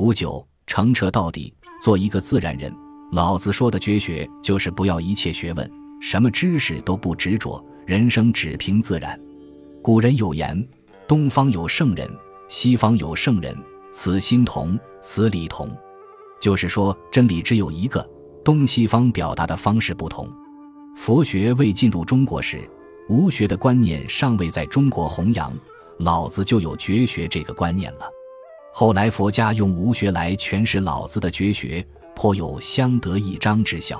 五九，澄澈到底，做一个自然人。老子说的绝学就是不要一切学问，什么知识都不执着，人生只凭自然。古人有言：“东方有圣人，西方有圣人，此心同，此理同。”就是说，真理只有一个，东西方表达的方式不同。佛学未进入中国时，无学的观念尚未在中国弘扬，老子就有绝学这个观念了。后来佛家用无学来诠释老子的绝学。颇有相得益彰之效。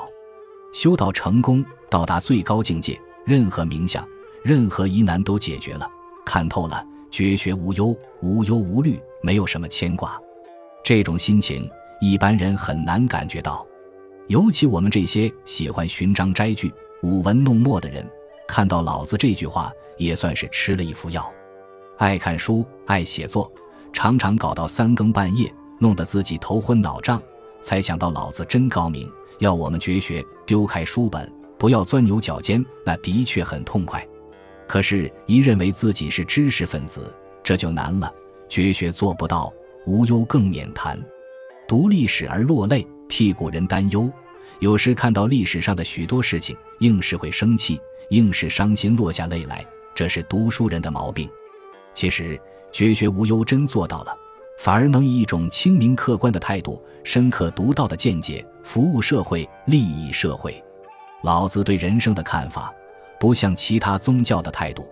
修道成功，到达最高境界，任何冥想、任何疑难都解决了，看透了，绝学无忧，无忧无虑，没有什么牵挂。这种心情，一般人很难感觉到。尤其我们这些喜欢寻章摘句、舞文弄墨的人，看到老子这句话，也算是吃了一副药。爱看书，爱写作，常常搞到三更半夜，弄得自己头昏脑胀。才想到老子真高明，要我们绝学，丢开书本，不要钻牛角尖，那的确很痛快。可是，一认为自己是知识分子，这就难了。绝学做不到，无忧更免谈。读历史而落泪，替古人担忧。有时看到历史上的许多事情，硬是会生气，硬是伤心，落下泪来。这是读书人的毛病。其实，绝学无忧真做到了。反而能以一种清明客观的态度、深刻独到的见解服务社会、利益社会。老子对人生的看法，不像其他宗教的态度，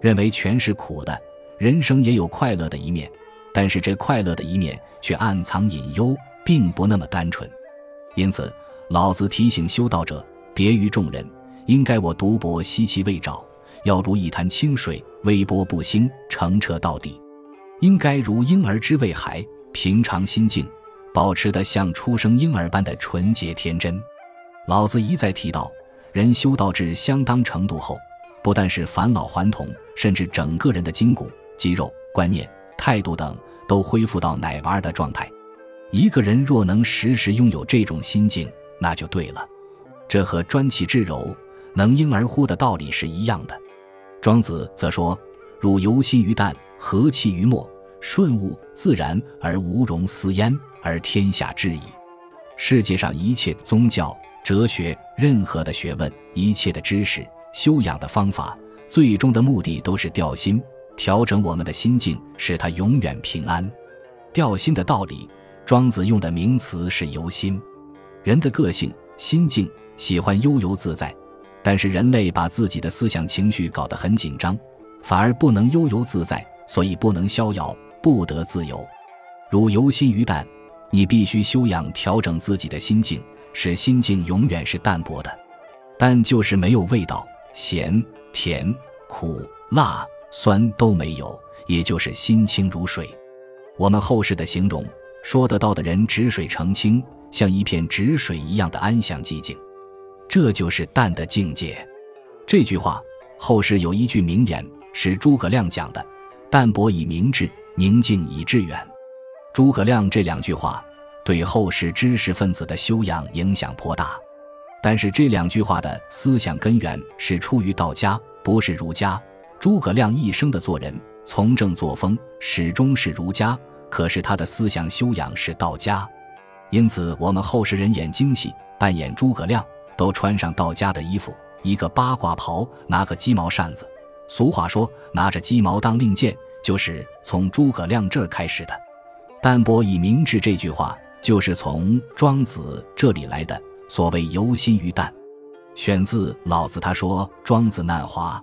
认为全是苦的，人生也有快乐的一面，但是这快乐的一面却暗藏隐忧，并不那么单纯。因此，老子提醒修道者，别于众人，应该我独泊兮其未兆，要如一潭清水，微波不兴，澄澈到底。应该如婴儿之未孩，平常心境，保持得像出生婴儿般的纯洁天真。老子一再提到，人修道至相当程度后，不但是返老还童，甚至整个人的筋骨、肌肉、观念、态度等都恢复到奶娃儿的状态。一个人若能时时拥有这种心境，那就对了。这和专气致柔、能婴儿乎的道理是一样的。庄子则说：“汝游心于淡。”和气于末，顺物自然而无容私焉，而天下知矣。世界上一切宗教、哲学，任何的学问，一切的知识、修养的方法，最终的目的都是调心，调整我们的心境，使它永远平安。调心的道理，庄子用的名词是由心。人的个性、心境喜欢悠游自在，但是人类把自己的思想情绪搞得很紧张，反而不能悠游自在。所以不能逍遥，不得自由。如游心于淡，你必须修养调整自己的心境，使心境永远是淡泊的。淡就是没有味道，咸、甜、苦、辣、酸都没有，也就是心清如水。我们后世的形容说得到的人，止水澄清，像一片止水一样的安详寂静，这就是淡的境界。这句话后世有一句名言，是诸葛亮讲的。淡泊以明志，宁静以致远。诸葛亮这两句话对后世知识分子的修养影响颇大。但是这两句话的思想根源是出于道家，不是儒家。诸葛亮一生的做人、从政作风始终是儒家，可是他的思想修养是道家。因此，我们后世人演京戏，扮演诸葛亮，都穿上道家的衣服，一个八卦袍，拿个鸡毛扇子。俗话说：“拿着鸡毛当令箭。”就是从诸葛亮这儿开始的，“淡泊以明志”这句话就是从庄子这里来的。所谓“游心于淡”，选自老子。他说：“庄子难华。”